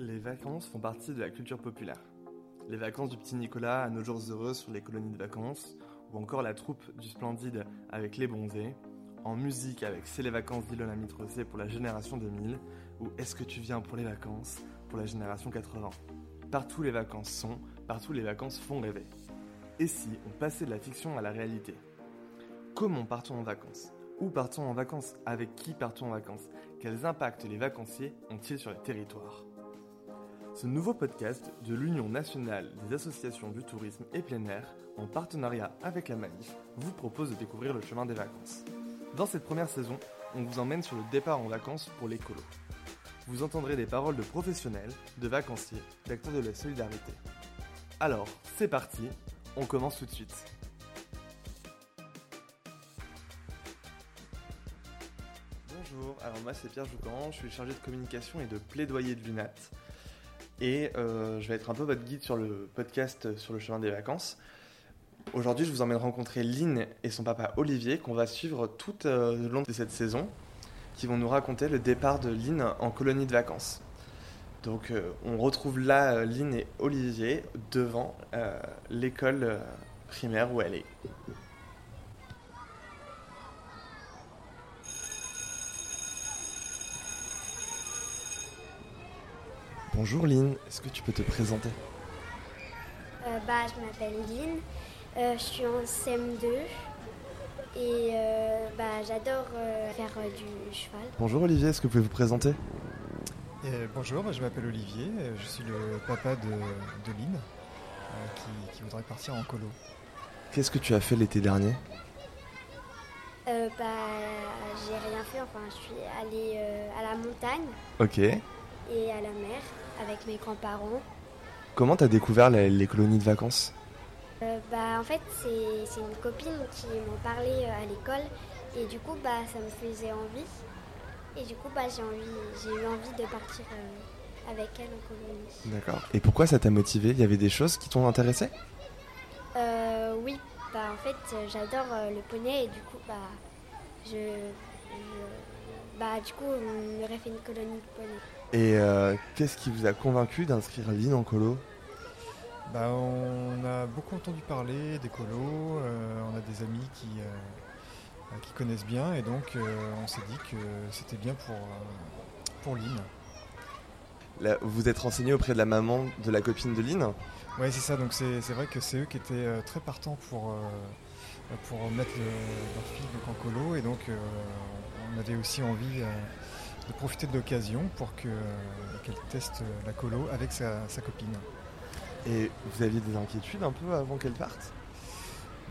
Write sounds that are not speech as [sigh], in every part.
Les vacances font partie de la culture populaire. Les vacances du petit Nicolas à nos jours heureux sur les colonies de vacances, ou encore la troupe du Splendide avec les bronzés, en musique avec C'est les vacances d'Ilona Mitrocé pour la génération 2000, ou Est-ce que tu viens pour les vacances pour la génération 80. Partout les vacances sont, partout les vacances font rêver. Et si on passait de la fiction à la réalité? Comment partons en vacances? Où partons en vacances? Avec qui partons en vacances? Quels impacts les vacanciers ont-ils sur les territoires? Ce nouveau podcast de l'Union nationale des associations du tourisme et plein air, en partenariat avec la Manif, vous propose de découvrir le chemin des vacances. Dans cette première saison, on vous emmène sur le départ en vacances pour l'écolo. Vous entendrez des paroles de professionnels, de vacanciers, d'acteurs de la solidarité. Alors, c'est parti, on commence tout de suite. Bonjour, alors moi c'est Pierre Joucan, je suis chargé de communication et de plaidoyer de l'UNAT. Et euh, je vais être un peu votre guide sur le podcast sur le chemin des vacances. Aujourd'hui, je vous emmène rencontrer Lynn et son papa Olivier qu'on va suivre tout euh, long de cette saison, qui vont nous raconter le départ de Lynn en colonie de vacances. Donc euh, on retrouve là euh, Lynn et Olivier devant euh, l'école euh, primaire où elle est. Bonjour Lynn, est-ce que tu peux te présenter? Euh, bah, je m'appelle Lynn, Euh, je suis en CM2 et euh, bah, j'adore euh, faire euh, du cheval. Bonjour Olivier, est-ce que vous pouvez vous présenter? Et bonjour, je m'appelle Olivier, je suis le papa de, de Lynn euh, qui, qui voudrait partir en colo. Qu'est-ce que tu as fait l'été dernier? Euh, bah, j'ai rien fait, enfin je suis allée euh, à la montagne. Ok. et à la mer avec mes grands-parents. Comment t'as découvert les colonies de vacances Euh, bah, en fait, c'est une copine qui m'en parlait euh, à l'école et du coup, bah, ça me faisait envie. Et du coup, bah, j'ai eu envie de partir euh, avec elle en colonie. D'accord. Et pourquoi ça t'a motivé Il y avait des choses qui t'ont intéressé Euh, oui, bah en fait j'adore le poney et du coup bah je, je- bah du coup on aurait fait une colonie de poney. Et euh, qu'est-ce qui vous a convaincu d'inscrire Lynn en colo? Bah, on a beaucoup entendu parler des colos, euh, on a des amis qui, euh, qui connaissent bien et donc on s'est dit que c'était bien pour, pour Lynn. Là, Vous êtes renseigné auprès de la maman de la copine de Lynn? Ouais, c'est ça, donc c'est c'est vrai que c'est eux qui étaient très partants pour, pour mettre le- leur fille donc, en colo et donc on avait aussi envie de profiter de l'occasion pour euh, qu'elle teste la colo avec sa, sa copine. Et vous aviez des inquiétudes un peu avant qu'elle parte?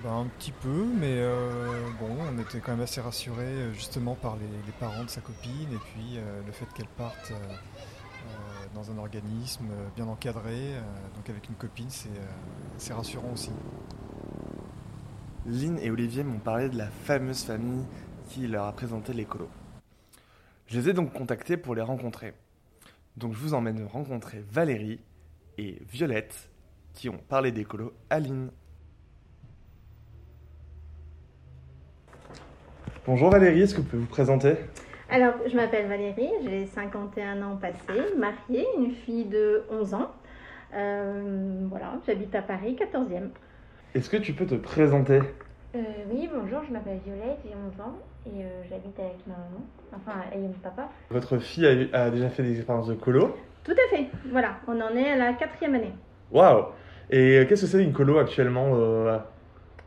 Ben, un petit peu, mais euh, bon, on était quand même assez rassurés euh, justement par les, les parents de sa copine et puis euh, le fait qu'elle parte euh, dans un organisme bien encadré, donc avec une copine, c'est c'est rassurant aussi. Lynn et Olivier m'ont parlé de la fameuse famille qui leur a présenté les colos. Je les ai donc contactés pour les rencontrer. Donc je vous emmène rencontrer Valérie et Violette qui ont parlé des colos à Lynn. Bonjour Valérie, est-ce que vous pouvez vous présenter? Alors, je m'appelle Valérie, j'ai 51 ans passés, mariée, une fille de 11 ans. Euh, voilà, j'habite à Paris, 14e. Est-ce que tu peux te présenter? Euh, oui, bonjour, je m'appelle Violette, j'ai 11 ans et euh, j'habite avec ma maman, enfin et mon papa. Votre fille a, déjà fait des expériences de colo? Tout à fait, voilà, on en est à la quatrième année. Waouh Et qu'est-ce que c'est une colo actuellement euh,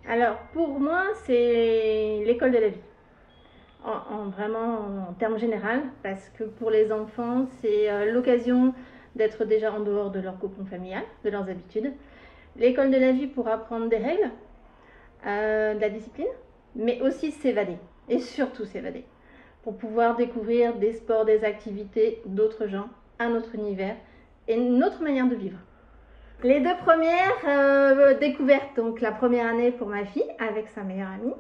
Alors, pour moi, c'est l'école de la vie. En, en- vraiment en termes général, parce que pour les enfants, c'est euh, l'occasion d'être déjà en dehors de leur cocon familial, de leurs habitudes. L'école de la vie pour apprendre des règles, euh, de la discipline, mais aussi s'évader, et surtout s'évader, pour pouvoir découvrir des sports, des activités d'autres gens, un autre univers et une autre manière de vivre. Les deux premières euh, découvertes, donc la première année pour ma fille avec sa meilleure amie,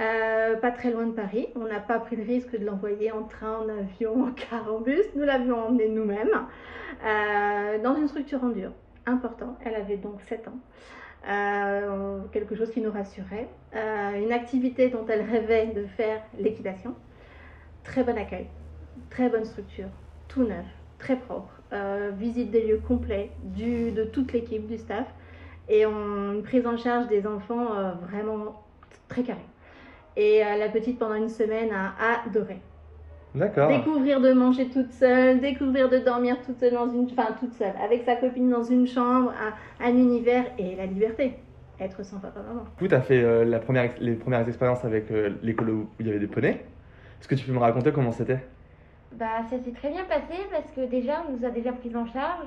euh, pas très loin de Paris. On n'a pas pris le risque de l'envoyer en train, en avion, en car, en bus. Nous l'avions emmenée nous-mêmes dans une structure en dur. Important. Elle avait donc 7 ans. Euh, quelque chose qui nous rassurait. Euh, une activité dont elle rêvait de faire l'équitation. Très bon accueil. Très bonne structure. Tout neuf très propre, visite des lieux complets du, de toute l'équipe, du staff, et on, une prise en charge des enfants vraiment très carrée. Et la petite, pendant une semaine, a adoré. D'accord. Découvrir de manger toute seule, découvrir de dormir toute seule dans une, enfin toute seule, avec sa copine dans une chambre, un, univers et la liberté, être sans papa maman. Du coup, tu as fait euh, la première, les premières expériences avec euh, l'école où il y avait des poneys. Est-ce que tu peux me raconter comment c'était? Bah, ça s'est très bien passé parce que déjà, on nous a déjà pris en charge.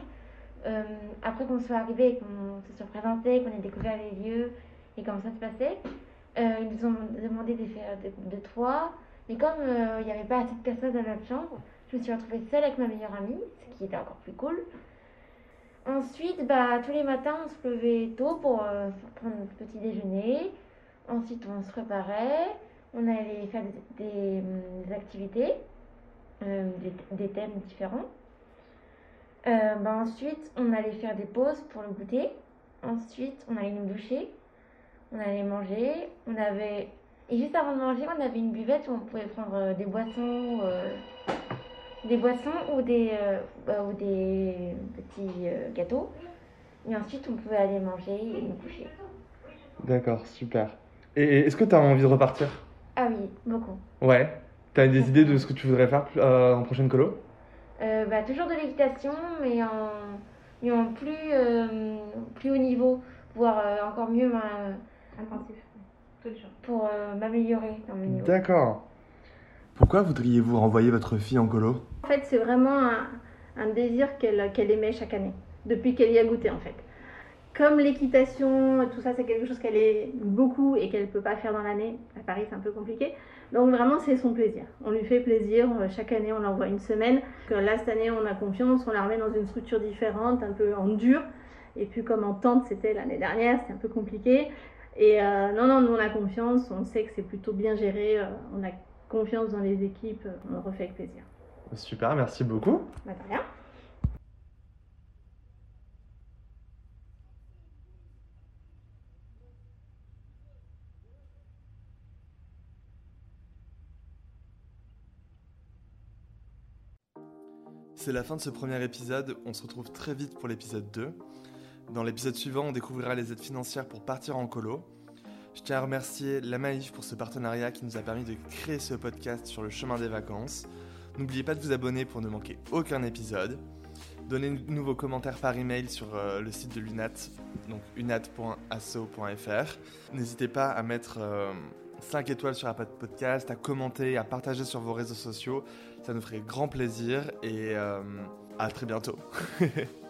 Euh, après qu'on soit arrivé, qu'on se soit présenté, qu'on ait découvert les lieux et comment ça se passait, ils nous ont demandé de faire de, de trois. Mais comme euh, il n'y avait pas assez de personnes dans notre chambre, je me suis retrouvée seule avec ma meilleure amie, ce qui était encore plus cool. Ensuite, bah, tous les matins, on se levait tôt pour, euh, prendre notre petit déjeuner. Ensuite, on se préparait. On allait faire des, activités, euh, des, thèmes différents. bah, ensuite, on allait faire des pauses pour le goûter. Ensuite, on allait nous doucher. On allait manger. On avait et juste avant de manger, on avait une buvette où on pouvait prendre euh, des boissons, euh, des boissons ou des, euh, ou des petits gâteaux. Et ensuite, on pouvait aller manger et nous coucher. D'accord, super. Et est-ce que tu as envie de repartir? Ah oui, beaucoup. Ouais. Tu as des idées de ce que tu voudrais faire en prochaine colo? Bah, Toujours de l'équitation, mais en, en plus, plus haut niveau, voire encore mieux intensif pour euh, m'améliorer dans mes niveaux. D'accord. Pourquoi voudriez-vous renvoyer votre fille en colo? En fait, c'est vraiment un, désir qu'elle aimait chaque année, depuis qu'elle y a goûté en fait. Comme l'équitation, tout ça, c'est quelque chose qu'elle aime beaucoup et qu'elle ne peut pas faire dans l'année. À Paris, c'est un peu compliqué. Donc vraiment, c'est son plaisir. On lui fait plaisir. Chaque année, on l'envoie une semaine. Là, cette année, on a confiance. On la remet dans une structure différente, un peu en dur. Et puis comme en tente, c'était l'année dernière, c'était un peu compliqué. Et euh, non, non, nous on a confiance, on sait que c'est plutôt bien géré, euh, on a confiance dans les équipes, on le refait avec plaisir. Super, merci beaucoup. Bah, rien. C'est la fin de ce premier épisode, on se retrouve très vite pour l'épisode 2. Dans l'épisode suivant, on découvrira les aides financières pour partir en colo. Je tiens à remercier La Maïf pour ce partenariat qui nous a permis de créer ce podcast sur le chemin des vacances. N'oubliez pas de vous abonner pour ne manquer aucun épisode. Donnez-nous vos commentaires par email sur euh, le site de l'UNAT, donc unat.asso.fr. N'hésitez pas à mettre 5 euh, étoiles sur Apple Podcast, à commenter, à partager sur vos réseaux sociaux. Ça nous ferait grand plaisir et euh, à très bientôt. [laughs]